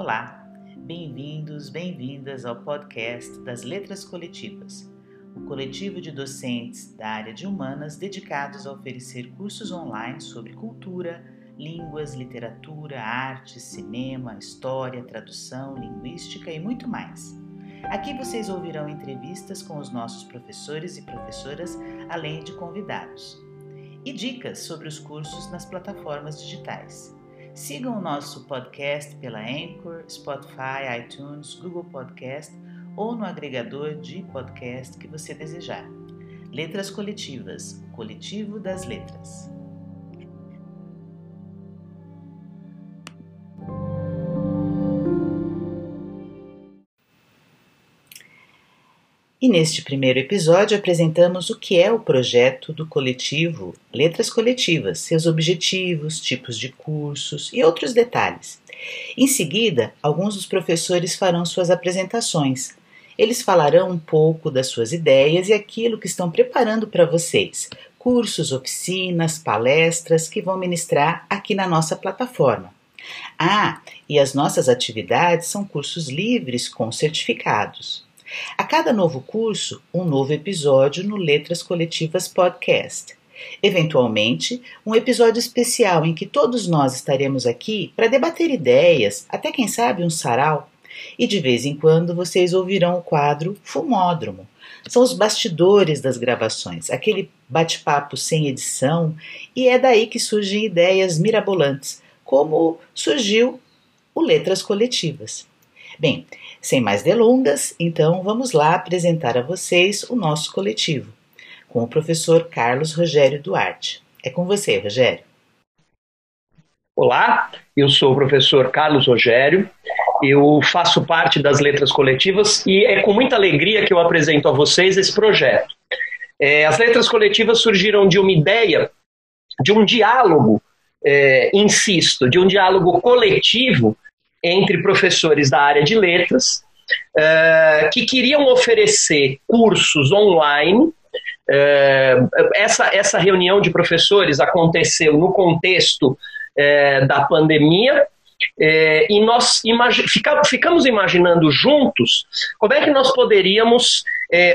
Olá, bem-vindos, bem-vindas ao podcast das Letras Coletivas, o coletivo de docentes da área de humanas dedicados a oferecer cursos online sobre cultura, línguas, literatura, arte, cinema, história, tradução, linguística e muito mais. Aqui vocês ouvirão entrevistas com os nossos professores e professoras, além de convidados, e dicas sobre os cursos nas plataformas digitais. Sigam o nosso podcast pela Anchor, Spotify, iTunes, Google Podcast ou no agregador de podcast que você desejar. Letras Coletivas, o coletivo das letras. E neste primeiro episódio apresentamos o que é o projeto do coletivo Letras Coletivas, seus objetivos, tipos de cursos e outros detalhes. Em seguida, alguns dos professores farão suas apresentações. Eles falarão um pouco das suas ideias e aquilo que estão preparando para vocês, cursos, oficinas, palestras que vão ministrar aqui na nossa plataforma. Ah, e as nossas atividades são cursos livres com certificados. A cada novo curso, um novo episódio no Letras Coletivas Podcast. Eventualmente, um episódio especial em que todos nós estaremos aqui para debater ideias, até quem sabe um sarau. E de vez em quando vocês ouvirão o quadro Fumódromo. São os bastidores das gravações, aquele bate-papo sem edição, e é daí que surgem ideias mirabolantes, como surgiu o Letras Coletivas. Bem, sem mais delongas, então vamos lá apresentar a vocês o nosso coletivo, com o professor Carlos Rogério Duarte. É com você, Rogério. Olá, eu sou o professor Carlos Rogério, eu faço parte das letras coletivas e é com muita alegria que eu apresento a vocês esse projeto. É, as letras coletivas surgiram de uma ideia, de um diálogo, é, insisto, de um diálogo coletivo entre professores da área de letras uh, que queriam oferecer cursos online. Uh, essa, essa reunião de professores aconteceu no contexto uh, da pandemia. e nós imagi ficamos imaginando juntos como é que nós poderíamos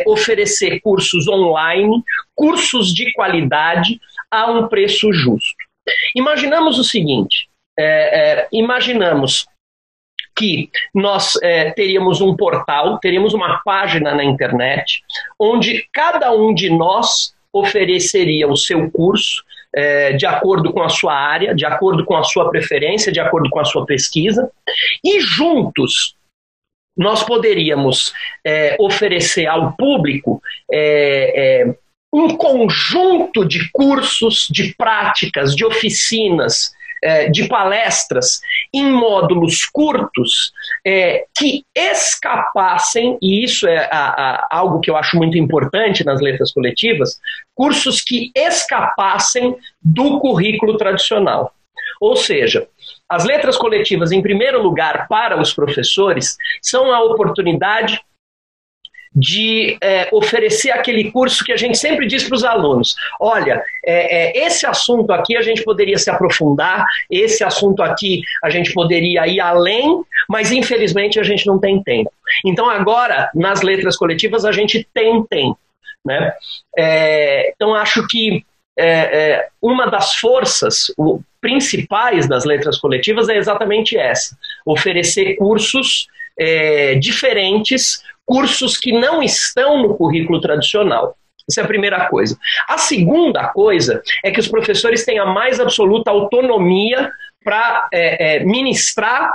oferecer cursos online, cursos de qualidade, a um preço justo. Imaginamos o seguinte: imaginamos que nós é, teríamos um portal, teríamos uma página na internet, onde cada um de nós ofereceria o seu curso é, de acordo com a sua área, de acordo com a sua preferência, de acordo com a sua pesquisa, e juntos nós poderíamos é, oferecer ao público é, é um conjunto de cursos, de práticas, de oficinas, é, de palestras em módulos curtos é, que escapassem, e isso é a, a, algo que eu acho muito importante nas letras coletivas, cursos que escapassem do currículo tradicional. Ou seja, as letras coletivas, em primeiro lugar, para os professores, são a oportunidade de é, oferecer aquele curso que a gente sempre diz para os alunos: olha, é, é, esse assunto aqui a gente poderia se aprofundar, esse assunto aqui a gente poderia ir além, mas infelizmente a gente não tem tempo. Então, agora, nas letras coletivas, a gente tem tempo. Né? É, então, acho que é, é, uma das forças principais das letras coletivas é exatamente essa: oferecer cursos diferentes cursos que não estão no currículo tradicional. Essa é a primeira coisa. A segunda coisa é que os professores têm a mais absoluta autonomia para é, é, ministrar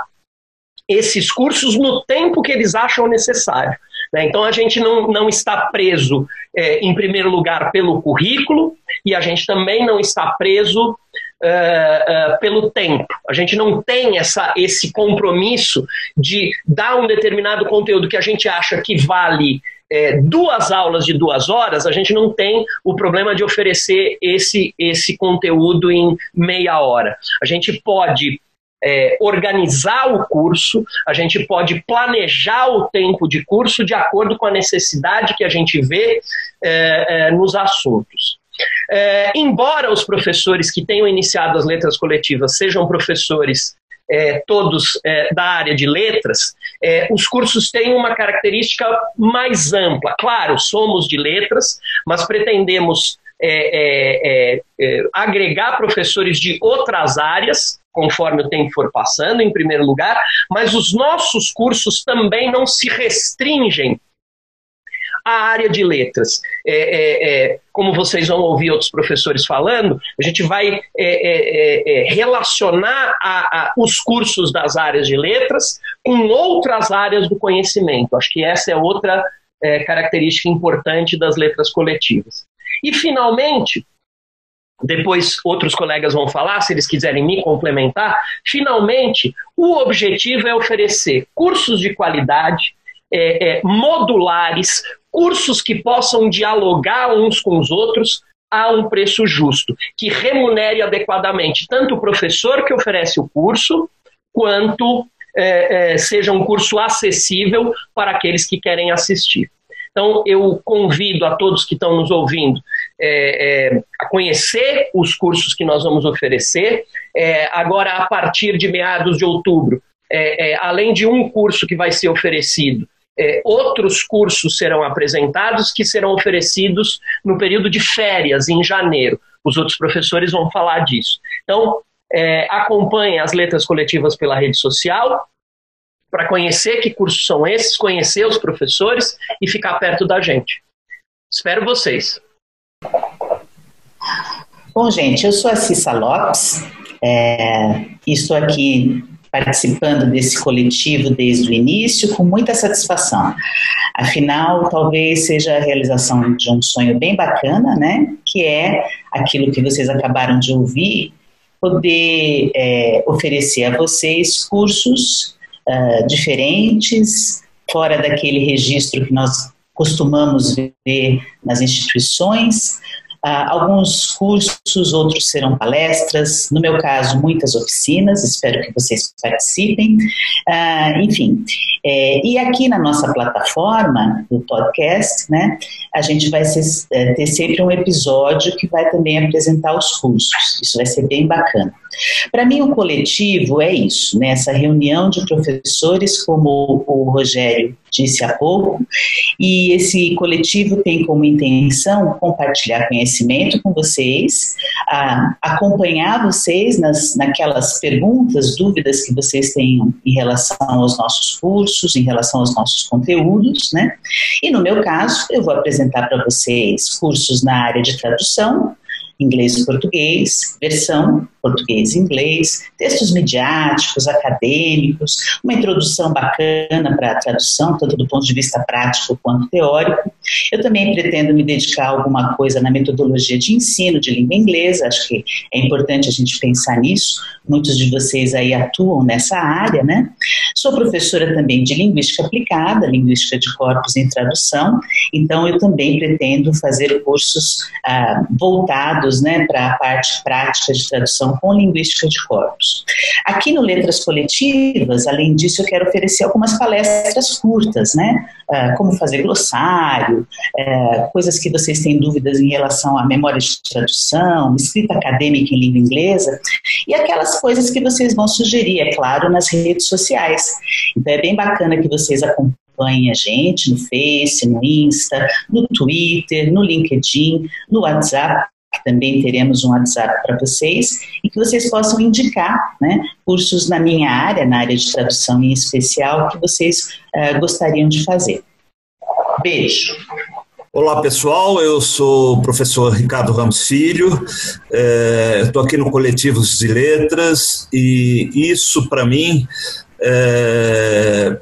esses cursos no tempo que eles acham necessário. Né? Então a gente não, não está preso, é, em primeiro lugar, pelo currículo, e a gente também não está preso uh, uh, pelo tempo. A gente não tem essa, esse compromisso de dar um determinado conteúdo que a gente acha que vale é, duas aulas de duas horas, a gente não tem o problema de oferecer esse, esse conteúdo em meia hora. A gente pode é, organizar o curso, a gente pode planejar o tempo de curso de acordo com a necessidade que a gente vê é, nos assuntos. É, embora os professores que tenham iniciado as letras coletivas sejam professores é, todos é, da área de letras, é, os cursos têm uma característica mais ampla. Claro, somos de letras, mas pretendemos é, é, é, agregar professores de outras áreas, conforme o tempo for passando, em primeiro lugar, mas os nossos cursos também não se restringem à área de letras. É, é, é, como vocês vão ouvir outros professores falando, a gente vai é, é, relacionar a, a, os cursos das áreas de letras com outras áreas do conhecimento. Acho que essa é outra característica importante das letras coletivas. E, finalmente, depois outros colegas vão falar, se eles quiserem me complementar. Finalmente, o objetivo é oferecer cursos de qualidade, é, é, modulares, cursos que possam dialogar uns com os outros a um preço justo, que remunere adequadamente tanto o professor que oferece o curso, quanto é, é seja um curso acessível para aqueles que querem assistir. Então, eu convido a todos que estão nos ouvindo é, é, a conhecer os cursos que nós vamos oferecer. É, agora, a partir de meados de outubro, é, é, além de um curso que vai ser oferecido, é, outros cursos serão apresentados que serão oferecidos no período de férias, em janeiro. Os outros professores vão falar disso. Então, acompanhe as letras coletivas pela rede social, para conhecer que cursos são esses, conhecer os professores e ficar perto da gente. Espero vocês. Bom, gente, eu sou a Cissa Lopes é, estou aqui participando desse coletivo desde o início com muita satisfação. Afinal, talvez seja a realização de um sonho bem bacana, né? Que é aquilo que vocês acabaram de ouvir, poder é, oferecer a vocês cursos uh, diferentes, fora daquele registro que nós costumamos ver nas instituições, alguns cursos, outros serão palestras, no meu caso, muitas oficinas, espero que vocês participem. Uh, enfim, é, e aqui na nossa plataforma do podcast, né, a gente vai é, ter sempre um episódio que vai também apresentar os cursos. Isso vai ser bem bacana. Para mim, o coletivo é isso, né, essa reunião de professores, como o Rogério disse há pouco, e esse coletivo tem como intenção compartilhar conhecimento com vocês, acompanhar vocês nas, naquelas perguntas, dúvidas que vocês tenham em relação aos nossos cursos, em relação aos nossos conteúdos, né? E no meu caso, eu vou apresentar para vocês cursos na área de tradução, inglês e português, versão português e inglês, textos midiáticos, acadêmicos, uma introdução bacana para a tradução, tanto do ponto de vista prático quanto teórico. Eu também pretendo me dedicar a alguma coisa na metodologia de ensino de língua inglesa, acho que é importante a gente pensar nisso, muitos de vocês aí atuam nessa área, né? Sou professora também de linguística aplicada, linguística de corpos em tradução, então eu também pretendo fazer cursos ah, voltados né, para a parte prática de tradução com linguística de corpos. Aqui no Letras Coletivas, além disso, eu quero oferecer algumas palestras curtas, né? Uh, como fazer glossário, uh, coisas que vocês têm dúvidas em relação à memória de tradução, escrita acadêmica em língua inglesa, e aquelas coisas que vocês vão sugerir, é claro, nas redes sociais. Então é bem bacana que vocês acompanhem a gente no Face, no Insta, no Twitter, no LinkedIn, no WhatsApp, também teremos um WhatsApp para vocês, e que vocês possam indicar né, cursos na minha área, na área de tradução em especial, que vocês uh, gostariam de fazer. Beijo. Olá pessoal, eu sou o professor Ricardo Ramos Filho, estou é, aqui no Coletivos de Letras e isso para mim é,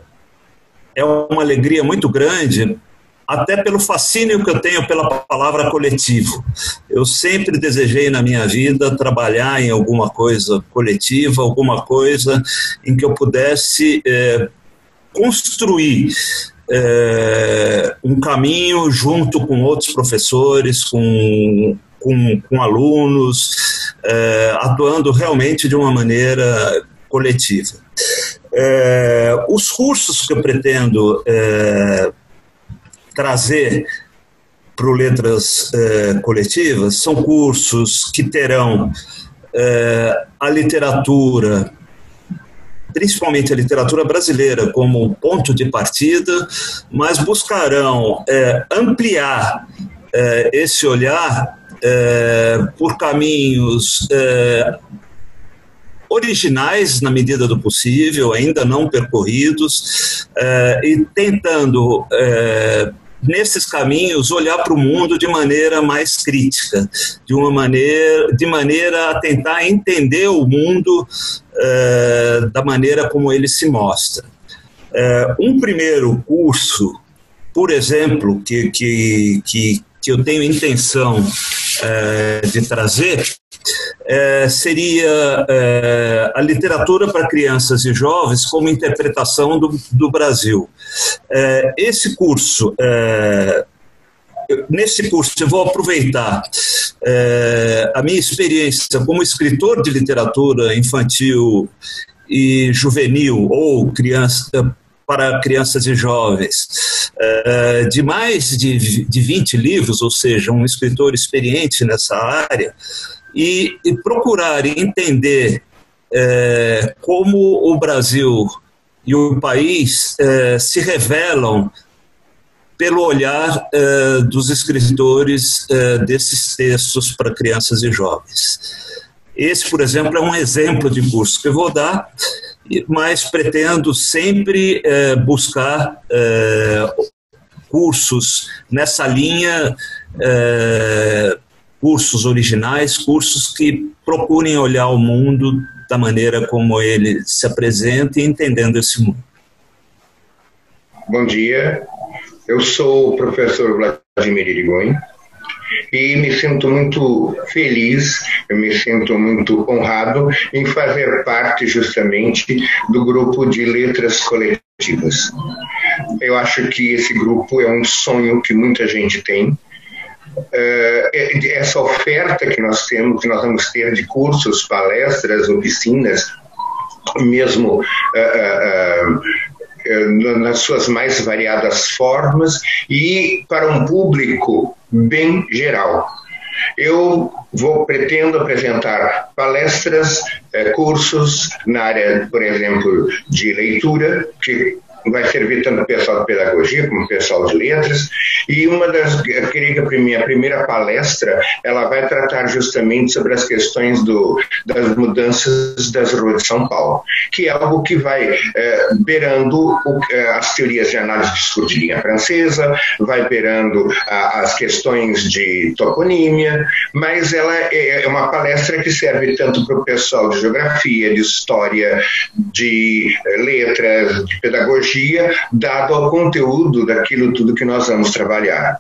é uma alegria muito grande até pelo fascínio que eu tenho pela palavra coletivo. Eu sempre desejei na minha vida trabalhar em alguma coisa coletiva, alguma coisa em que eu pudesse é, construir é, um caminho junto com outros professores, com, com, com alunos, é, atuando realmente de uma maneira coletiva. É, os cursos que eu pretendo é, trazer para o Letras é, Coletivas são cursos que terão é, a literatura principalmente a literatura brasileira, como ponto de partida, mas buscarão é, ampliar esse olhar por caminhos originais na medida do possível, ainda não percorridos, e tentando nesses caminhos olhar para o mundo de maneira mais crítica, de uma maneira, de maneira a tentar entender o mundo é, da maneira como ele se mostra. É, um primeiro curso, por exemplo, que, que, que, que eu tenho intenção é, de trazer é, seria é, a literatura para crianças e jovens como interpretação do, do Brasil. Esse curso, nesse curso, eu vou aproveitar a minha experiência como escritor de literatura infantil e juvenil ou criança para crianças e jovens, de mais de, de 20 livros, ou seja, um escritor experiente nessa área, e, e procurar entender é, como o Brasil e o país é, se revelam pelo olhar dos escritores desses textos para crianças e jovens. Esse, por exemplo, é um exemplo de curso que eu vou dar, mas pretendo sempre é, buscar é, cursos nessa linha cursos originais, cursos que procurem olhar o mundo da maneira como ele se apresenta e entendendo esse mundo. Bom dia, eu sou o professor Vladimir Irigoyen e me sinto muito feliz, eu me sinto muito honrado em fazer parte justamente do grupo de letras coletivas. Eu acho que esse grupo é um sonho que muita gente tem, uh, essa oferta que nós temos, que nós vamos ter de cursos, palestras, oficinas, mesmo uh, uh, nas suas mais variadas formas e para um público bem geral. Eu vou pretendo apresentar palestras, cursos na área, por exemplo, de leitura, que vai servir tanto o pessoal de pedagogia como o pessoal de letras. E uma das, eu queria que a primeira, a primeira palestra, ela vai tratar justamente sobre as questões do, das mudanças das ruas de São Paulo, que é algo que vai é, beirando o, é, as teorias de análise de discurso de língua francesa, vai beirando a, as questões de toponímia, mas ela é, é uma palestra que serve tanto para o pessoal de geografia, de história, de é, letras, de pedagogia, dado ao conteúdo daquilo tudo que nós vamos trabalhar.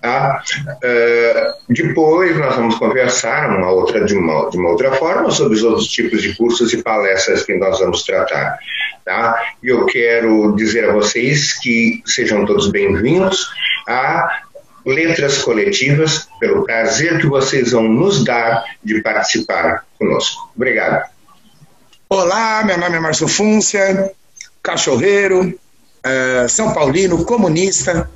Tá? Uh, depois nós vamos conversar uma outra, de, uma, de uma outra forma sobre os outros tipos de cursos e palestras que nós vamos tratar. Tá? E eu quero dizer a vocês que sejam todos bem-vindos a Letras Coletivas, pelo prazer que vocês vão nos dar de participar conosco. Obrigado. Olá, meu nome é Márcio Fúncia, cachorreiro, uh, São Paulino, comunista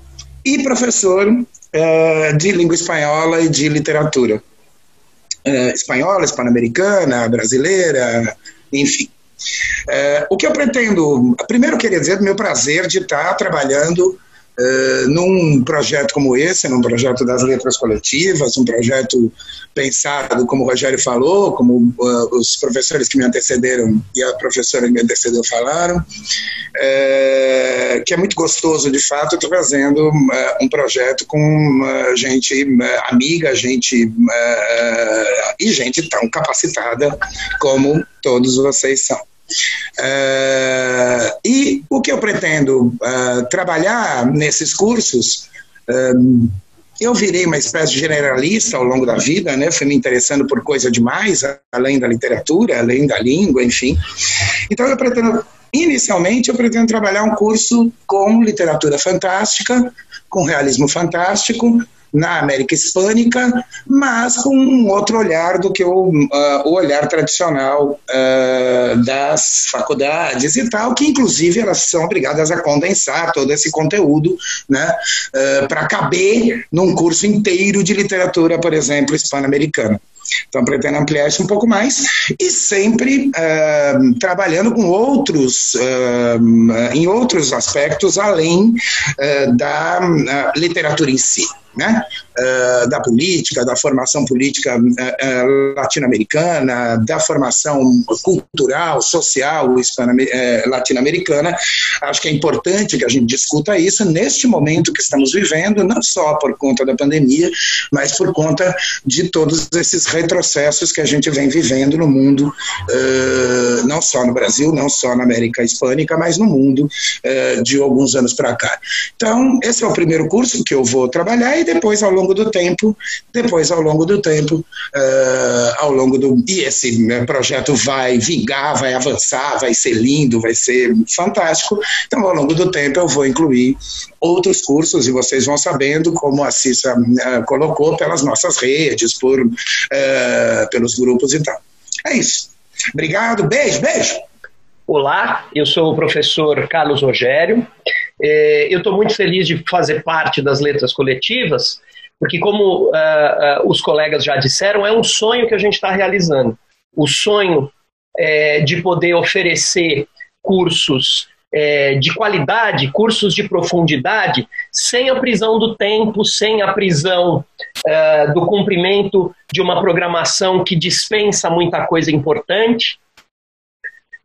e professor uh, de língua espanhola e de literatura. Uh, espanhola, hispano-americana, brasileira, enfim. o que eu pretendo, primeiro queria dizer do meu prazer de estar trabalhando Uh, num projeto como esse, num projeto das letras coletivas, um projeto pensado, como o Rogério falou, como uh, os professores que me antecederam e a professora que me antecedeu falaram, uh, que é muito gostoso, de fato, trazendo um projeto com gente amiga, gente e gente tão capacitada como todos vocês são. Uh, e o que eu pretendo uh, trabalhar nesses cursos, uh, eu virei uma espécie de generalista ao longo da vida, né? Fui me interessando por coisa demais, além da literatura, além da língua, enfim. Então eu pretendo, inicialmente, eu pretendo trabalhar um curso com literatura fantástica, com realismo fantástico, na América Hispânica, mas com um outro olhar do que o, uh, o olhar tradicional uh, das faculdades e tal, que inclusive elas são obrigadas a condensar todo esse conteúdo né, uh, para caber num curso inteiro de literatura, por exemplo, hispano-americana. Então, pretendo ampliar isso um pouco mais e sempre uh, trabalhando com outros, uh, em outros aspectos, além uh, da literatura em si né, uh, da política, da formação política uh, uh, latino-americana, da formação cultural, social latino-americana. Acho que é importante que a gente discuta isso neste momento que estamos vivendo, não só por conta da pandemia, mas por conta de todos esses retrocessos que a gente vem vivendo no mundo, não só no Brasil, não só na América Hispânica, mas no mundo de alguns anos para cá. Então, esse é o primeiro curso que eu vou trabalhar e depois ao longo do tempo, depois ao longo do tempo, uh, ao longo do e esse né, projeto vai vingar, vai avançar, vai ser lindo, vai ser fantástico. Então ao longo do tempo eu vou incluir outros cursos e vocês vão sabendo como a Cissa uh, colocou pelas nossas redes, por uh, pelos grupos e tal. É isso. Obrigado, beijo, beijo. Olá, eu sou o professor Carlos Rogério. É, eu estou muito feliz de fazer parte das letras coletivas, porque, como uh, uh, os colegas já disseram, é um sonho que a gente está realizando. O sonho é, de poder oferecer cursos é, de qualidade, cursos de profundidade, sem a prisão do tempo, sem a prisão uh, do cumprimento de uma programação que dispensa muita coisa importante.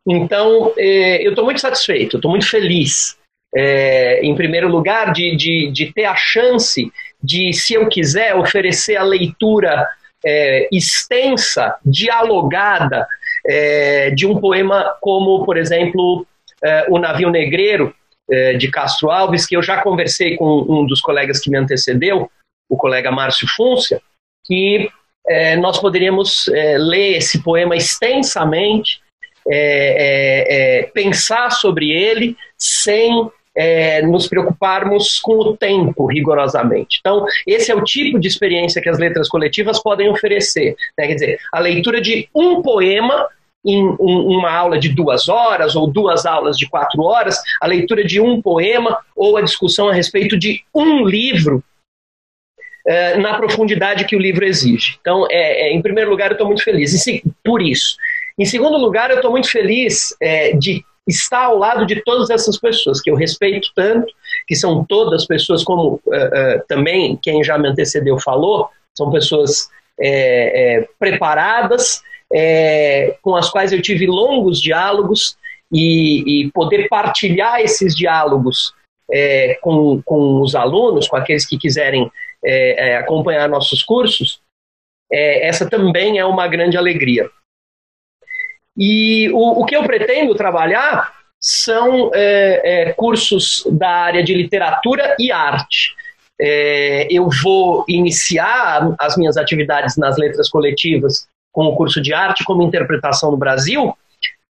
Então, eu estou muito satisfeito, estou muito feliz é, em primeiro lugar, de, de, de, ter a chance de, se eu quiser, oferecer a leitura é, extensa, dialogada, é, de um poema como, por exemplo, é, O Navio Negreiro, é, de Castro Alves, que eu já conversei com um dos colegas que me antecedeu, o colega Márcio Fúncia, que é, nós poderíamos ler esse poema extensamente, pensar sobre ele sem é, nos preocuparmos com o tempo rigorosamente. Então, esse é o tipo de experiência que as letras coletivas podem oferecer. Né? Quer dizer, a leitura de um poema em um, uma aula de duas horas ou duas aulas de quatro horas, a leitura de um poema ou a discussão a respeito de um livro é, na profundidade que o livro exige. Então, é, é em primeiro lugar, eu estou muito feliz e, por isso. Em segundo lugar, eu estou muito feliz é, de está ao lado de todas essas pessoas que eu respeito tanto, que são todas pessoas como uh, uh, também quem já me antecedeu falou, são pessoas é, é, preparadas, é, com as quais eu tive longos diálogos e, e poder partilhar esses diálogos com, com os alunos, com aqueles que quiserem acompanhar nossos cursos, essa também é uma grande alegria. E o, o que eu pretendo trabalhar são é, é, cursos da área de literatura e arte. É, eu vou iniciar as minhas atividades nas letras coletivas com o curso de arte como interpretação no Brasil,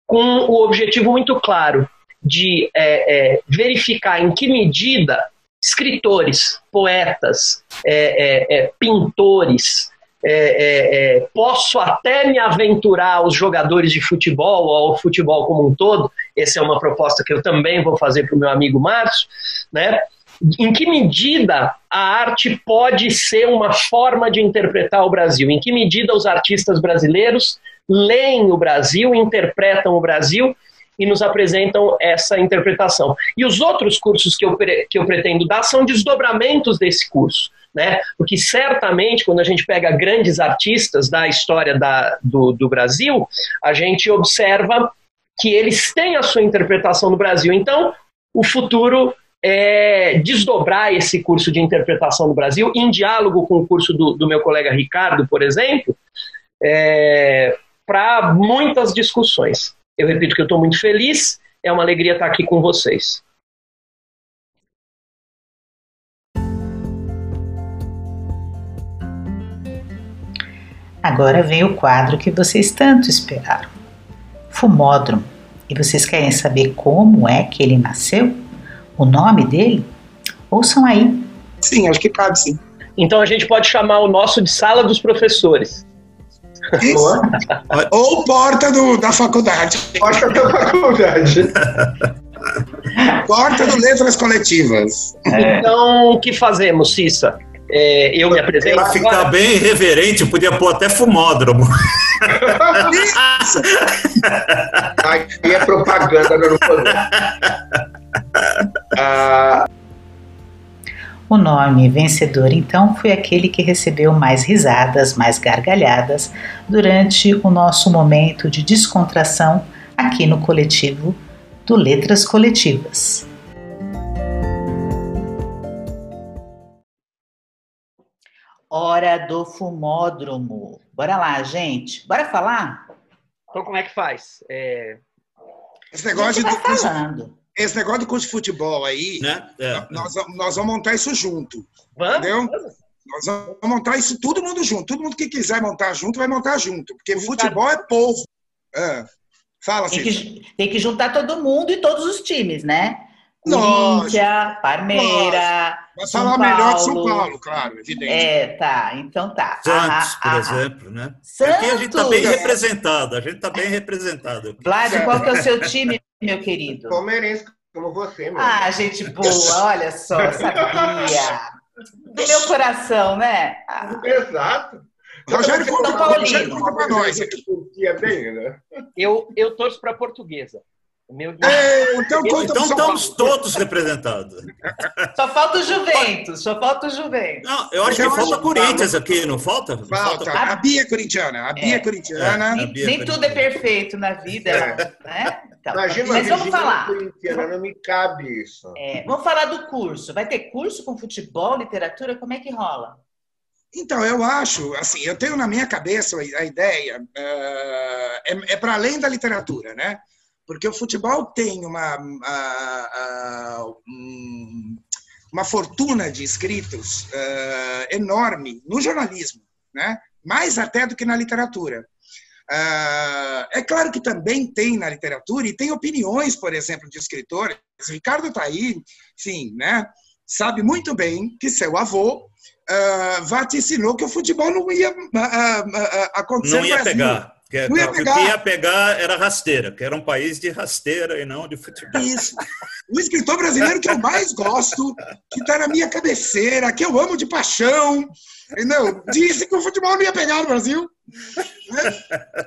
com o objetivo muito claro de é, é, verificar em que medida escritores, poetas, é, pintores, é, é, é, posso até me aventurar aos jogadores de futebol ao futebol como um todo. Essa é uma proposta que eu também vou fazer para o meu amigo Márcio, né? Em que medida a arte pode ser uma forma de interpretar o Brasil? Em que medida os artistas brasileiros leem o Brasil, interpretam o Brasil e nos apresentam essa interpretação? E os outros cursos que eu, que eu pretendo dar são desdobramentos desse curso né? Porque certamente, quando a gente pega grandes artistas da história da, do, do Brasil, a gente observa que eles têm a sua interpretação no Brasil. Então, o futuro é desdobrar esse curso de interpretação no Brasil, em diálogo com o curso do, do meu colega Ricardo, por exemplo, é, para muitas discussões. Eu repito que eu estou muito feliz, é uma alegria estar aqui com vocês. Agora vem o quadro que vocês tanto esperaram: Fumódromo. E vocês querem saber como é que ele nasceu? O nome dele? Ouçam aí. Sim, acho que cabe sim. Então a gente pode chamar o nosso de sala dos professores. Ou porta do, da faculdade. Porta da faculdade. porta do Letras Coletivas. É. Então, o que fazemos, Cissa? É, eu me apresento. Para ficar bem reverente, podia pôr até fumódromo. Aí é propaganda, não poder. Ah, o nome vencedor, então, foi aquele que recebeu mais risadas, mais gargalhadas durante o nosso momento de descontração aqui no coletivo do Letras Coletivas. Do fumódromo. Bora lá, gente. Bora falar? Então, como é que faz? É... Esse negócio de falando esse negócio do curso de futebol aí, né? É. Nós, nós vamos montar isso junto. Vamos? Entendeu? Nós vamos montar isso todo mundo junto. Todo mundo que quiser montar junto, vai montar junto. Porque futebol é povo. É. Fala, tem que, tem que juntar todo mundo e todos os times, né? Corinthians, Parmeira. Vai falar Paulo. melhor que São Paulo, claro, evidente. É, tá. Então tá. Santos, por exemplo, né? Santos. Aqui a gente está bem representado. A gente está bem representado. Vlad, qual que é o seu time, meu querido? Palmeirense, como você, meu. Ah, gente boa, olha só, sabia. Do meu coração, né? Ah. Exato. Rogério, conta, Rogério, para nós aqui. Né? Eu, eu torço para a portuguesa. Meu Deus. então, então estamos todos representados. Só falta o Juventus, só falta o Juventus. Não, eu acho que falta Corinthians aqui, não falta? Falta. falta. A Bia é corintiana, a Bia é, corintiana. É, Bia nem tudo é perfeito na vida, é. né? Então, Imagina mas vamos falar. Não me cabe isso. É, vamos falar do curso. Vai ter curso com futebol, literatura? Como é que rola? Então, eu acho, assim, eu tenho na minha cabeça a ideia, uh, é, é para além da literatura, né? Porque o futebol tem uma, uma fortuna de escritos uh, enorme no jornalismo, né? mais até do que na literatura. Uh, é claro que também tem na literatura e tem opiniões, por exemplo, de escritores. Ricardo está aí, enfim, né? sabe muito bem que seu avô uh, vaticinou que o futebol não ia uh, acontecer não ia pegar. Que, não ia pegar. O que ia pegar era rasteira, que era um país de rasteira e não de futebol. Isso. O escritor brasileiro que eu mais gosto, que está na minha cabeceira, que eu amo de paixão, entendeu? disse que o futebol não ia pegar no Brasil. Né?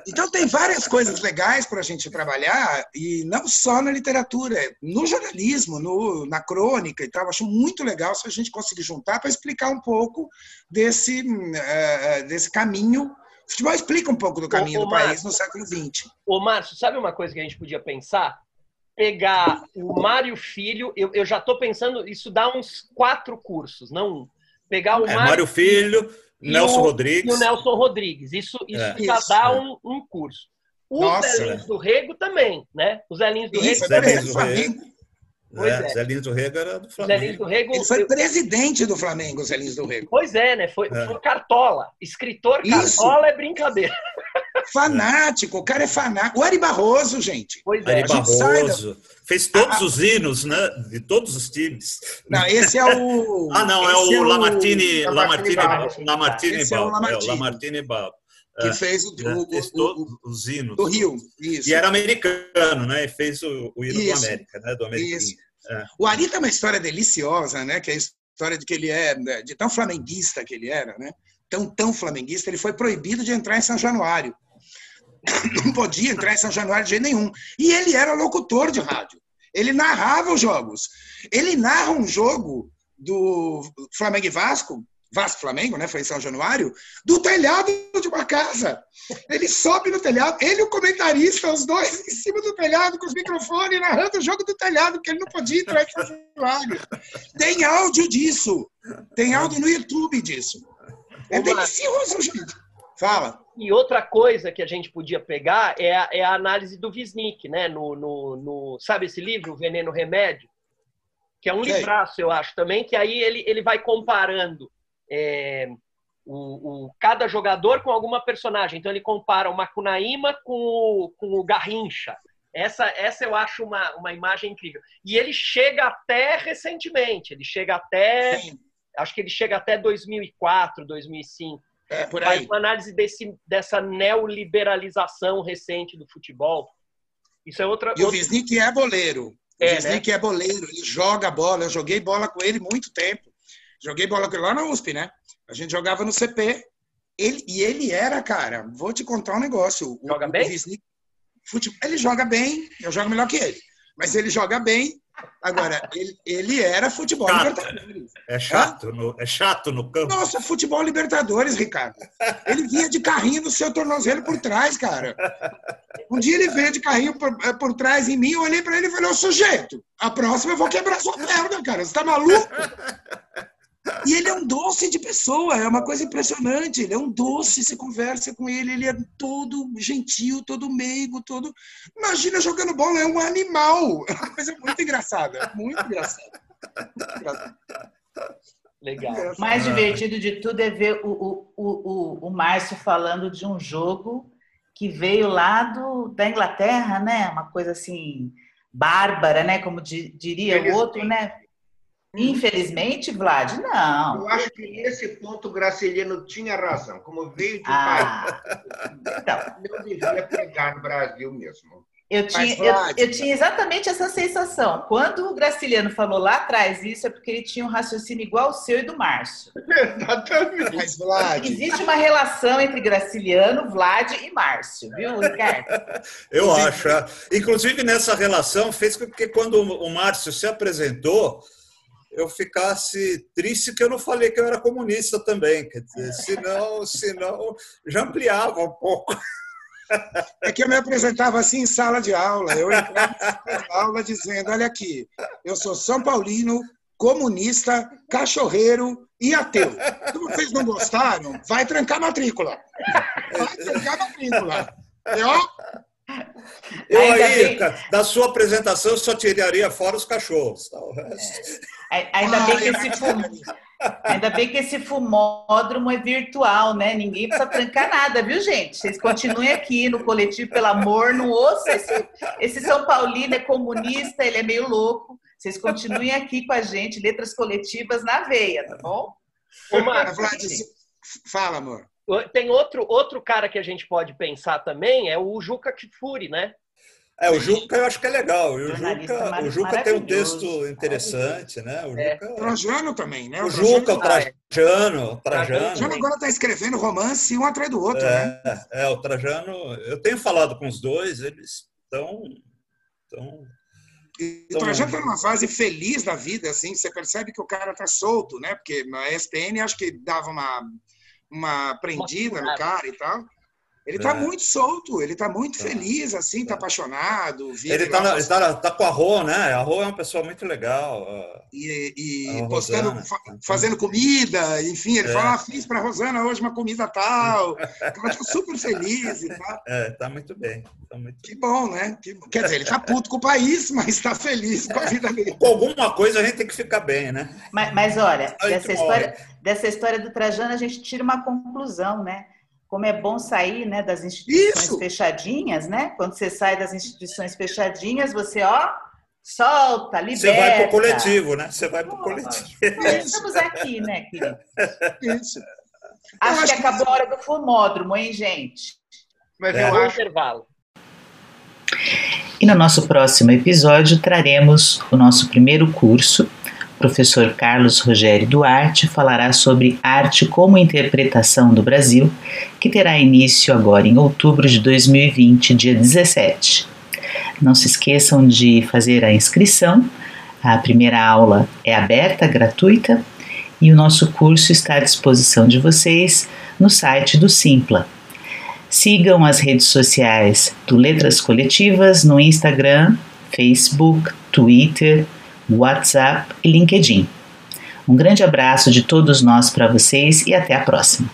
Então tem várias coisas legais para a gente trabalhar, e não só na literatura, no jornalismo, no, na crônica e tal. Acho muito legal se a gente conseguir juntar para explicar um pouco desse, uh, desse caminho o futebol explica um pouco do caminho ô, ô, do país no século XX. Ô, Márcio, sabe uma coisa que a gente podia pensar? Pegar o Mário Filho, eu, eu já estou pensando, isso dá uns quatro cursos, não um. Pegar o é, Mário, Mário Filho, Nelson o, Rodrigues. E o Nelson Rodrigues. Isso, isso é. já isso, dá é. um, um curso. Os Zelinhos do Rego também, né? Os Zelinhos do Rego também. Do Rego. Pois é, é. Zé Lins do Rego era do Flamengo. Zé Lins do Rego, Ele foi presidente do Flamengo, Zé Lins do Rego. Pois é, né? Foi, é. foi cartola. Escritor Isso. cartola é brincadeira. Fanático, o cara é fanático. O Ari Barroso, gente. Pois é. Ari Barroso. Fez todos ah, os hinos, né? De todos os times. Não, esse é o. ah, não, é o, é o Lamartine, Lamartine, Lamartine, Lamartine esse Bal. É o Lamartine, é o Lamartine Bal. Que é, fez o, o, o, os hinos. Do Rio, isso. E era americano, né? E fez o, o hino isso. do América, né? Do América. Isso. É. O Ari tem uma história deliciosa, né? Que é a história de que ele é né, de tão flamenguista que ele era, né? Tão tão flamenguista, ele foi proibido de entrar em São Januário. Não podia entrar em São Januário de jeito nenhum. E ele era locutor de rádio. Ele narrava os jogos. Ele narra um jogo do Flamengo e Vasco Vasco Flamengo, né? Foi em São Januário, do telhado de uma casa. Ele sobe no telhado, ele e o comentarista, os dois em cima do telhado, com os microfones, narrando o jogo do telhado, porque ele não podia entrar em São Januário. Tem áudio disso. Tem áudio no YouTube disso. É delicioso, gente. Fala. E outra coisa que a gente podia pegar é a, é a análise do Wisnik, né? No, no, no, sabe esse livro, O Veneno Remédio? Que é um livraço, eu acho, também, que aí ele, ele vai comparando é, o, o, cada jogador com alguma personagem. Então ele compara o Macunaíma com o, com o Garrincha. Essa, essa eu acho uma, uma imagem incrível. E ele chega até recentemente, ele chega até. Sim. Acho que ele chega até 2004, 2005. É, por aí. Faz uma análise desse, dessa neoliberalização recente do futebol. Isso é outra. E o Wisnik é boleiro. O é, Wisnik né? é boleiro, ele joga bola. Eu joguei bola com ele muito tempo Joguei bola com ele lá na USP, né? A gente jogava no CP. Ele, e ele era, cara, vou te contar um negócio. Joga o, bem? O futebol, ele joga bem, eu jogo melhor que ele. Mas ele joga bem. Agora, ele, ele era futebol Chato. Libertadores. É chato, no, é chato no campo. Nossa, futebol Libertadores, Ricardo. Ele vinha de carrinho no seu tornozelo por trás, cara. Um dia ele veio de carrinho por, eh, por trás em mim, eu olhei pra ele e falei, ô sujeito, a próxima eu vou quebrar sua perna, cara. Você tá maluco? E ele é um doce de pessoa, é uma coisa impressionante. Ele é um doce, você conversa com ele, ele é todo gentil, todo meigo, todo. Imagina jogando bola, é um animal. É uma coisa muito engraçada, muito engraçada. Muito engraçada. Legal. O mais divertido de tudo é ver o, o, o, o, Márcio falando de um jogo que veio lá do, da Inglaterra, né? Uma coisa assim, bárbara, né? Como diria o outro, né? Infelizmente, Vlad, não. Eu acho que nesse ponto o Graciliano tinha razão. Como veio de Ah, então. não devia pegar no Brasil mesmo. Eu tinha, eu, eu tinha exatamente essa sensação. Quando o Graciliano falou lá atrás isso, é porque ele tinha um raciocínio igual ao seu e do Márcio. Exatamente. Mas, Vlad, Existe uma relação entre Graciliano, Vlad e Márcio, viu, Ricardo? Eu acho. é. Inclusive, nessa relação, fez com que quando o Márcio se apresentou, eu ficasse triste que eu não falei que eu era comunista também. Quer dizer, senão, senão já ampliava um pouco. é que eu me apresentava assim em sala de aula. Eu entrava em sala de aula dizendo: olha aqui, eu sou São Paulino, comunista, cachorreiro e ateu. Se vocês não gostaram, vai trancar a matrícula. Vai trancar matrícula. E, ó, Eu Ainda aí, bem- da sua apresentação, eu só tiraria fora os cachorros. tá? O resto- Ai- Ainda bem que esse fum- Ainda bem que esse fumódromo é virtual, né? Ninguém precisa trancar nada, viu, gente? Vocês continuem aqui no coletivo, pelo amor, não ouça esse, esse São Paulino é comunista, ele é meio louco. Vocês continuem aqui com a gente, letras coletivas na veia, tá bom? Ô, Vlad, fala, amor. Tem outro, outro cara que a gente pode pensar também, é o Juca Kfouri, né? É, o Juca eu acho que é legal. O Juca, o Juca tem um texto interessante, né? O É. Juca, Trajano também, né? o Juca, o Ah, é. Trajano, o Trajano. Trajano Trajano. agora está escrevendo romance um atrás do outro, né? É, é, o Trajano. Eu tenho falado com os dois, eles estão. estão E o Trajano está numa fase feliz da vida, assim, você percebe que o cara tá solto, né? Porque na ESPN acho que dava uma, uma prendida no cara e tal. Ele tá É. muito solto, ele tá muito feliz, assim, tá apaixonado. Ele tá, na- ele tá, tá com a Rô, né? A Rô é uma pessoa muito legal. e, e postando, Rosana. fazendo comida, enfim, ele É. fala, ah, fiz para Rosana hoje uma comida tal. Ela tá super feliz e tal. É, tá muito bem. Tá muito... Que bom, né? Que. Quer dizer, ele tá puto com o país, mas tá feliz com a vida dele. Com alguma coisa a gente tem que ficar bem, né? Mas, mas olha, dessa história, dessa história do Trajano, a gente tira uma conclusão, né? Como é bom sair né, das instituições Isso. fechadinhas, né? Quando você sai das instituições fechadinhas, você, ó, solta, liberta. Você vai pro coletivo, né? Você vai pro coletivo. Nós Estamos aqui, né, querido? Isso. Acho, acho que que acabou a hora do fumódromo, hein, gente? Mas É. eu acho intervalo. E no nosso próximo episódio traremos o nosso primeiro curso. Professor Carlos Rogério Duarte falará sobre arte como interpretação do Brasil, que terá início agora em outubro de 2020, dia 17. Não se esqueçam de fazer a inscrição. A primeira aula é aberta, gratuita, e o nosso curso está à disposição de vocês no site do Simpla. Sigam as redes sociais do Letras Coletivas no Instagram, Facebook, Twitter, WhatsApp e LinkedIn. Um grande abraço de todos nós para vocês e até a próxima.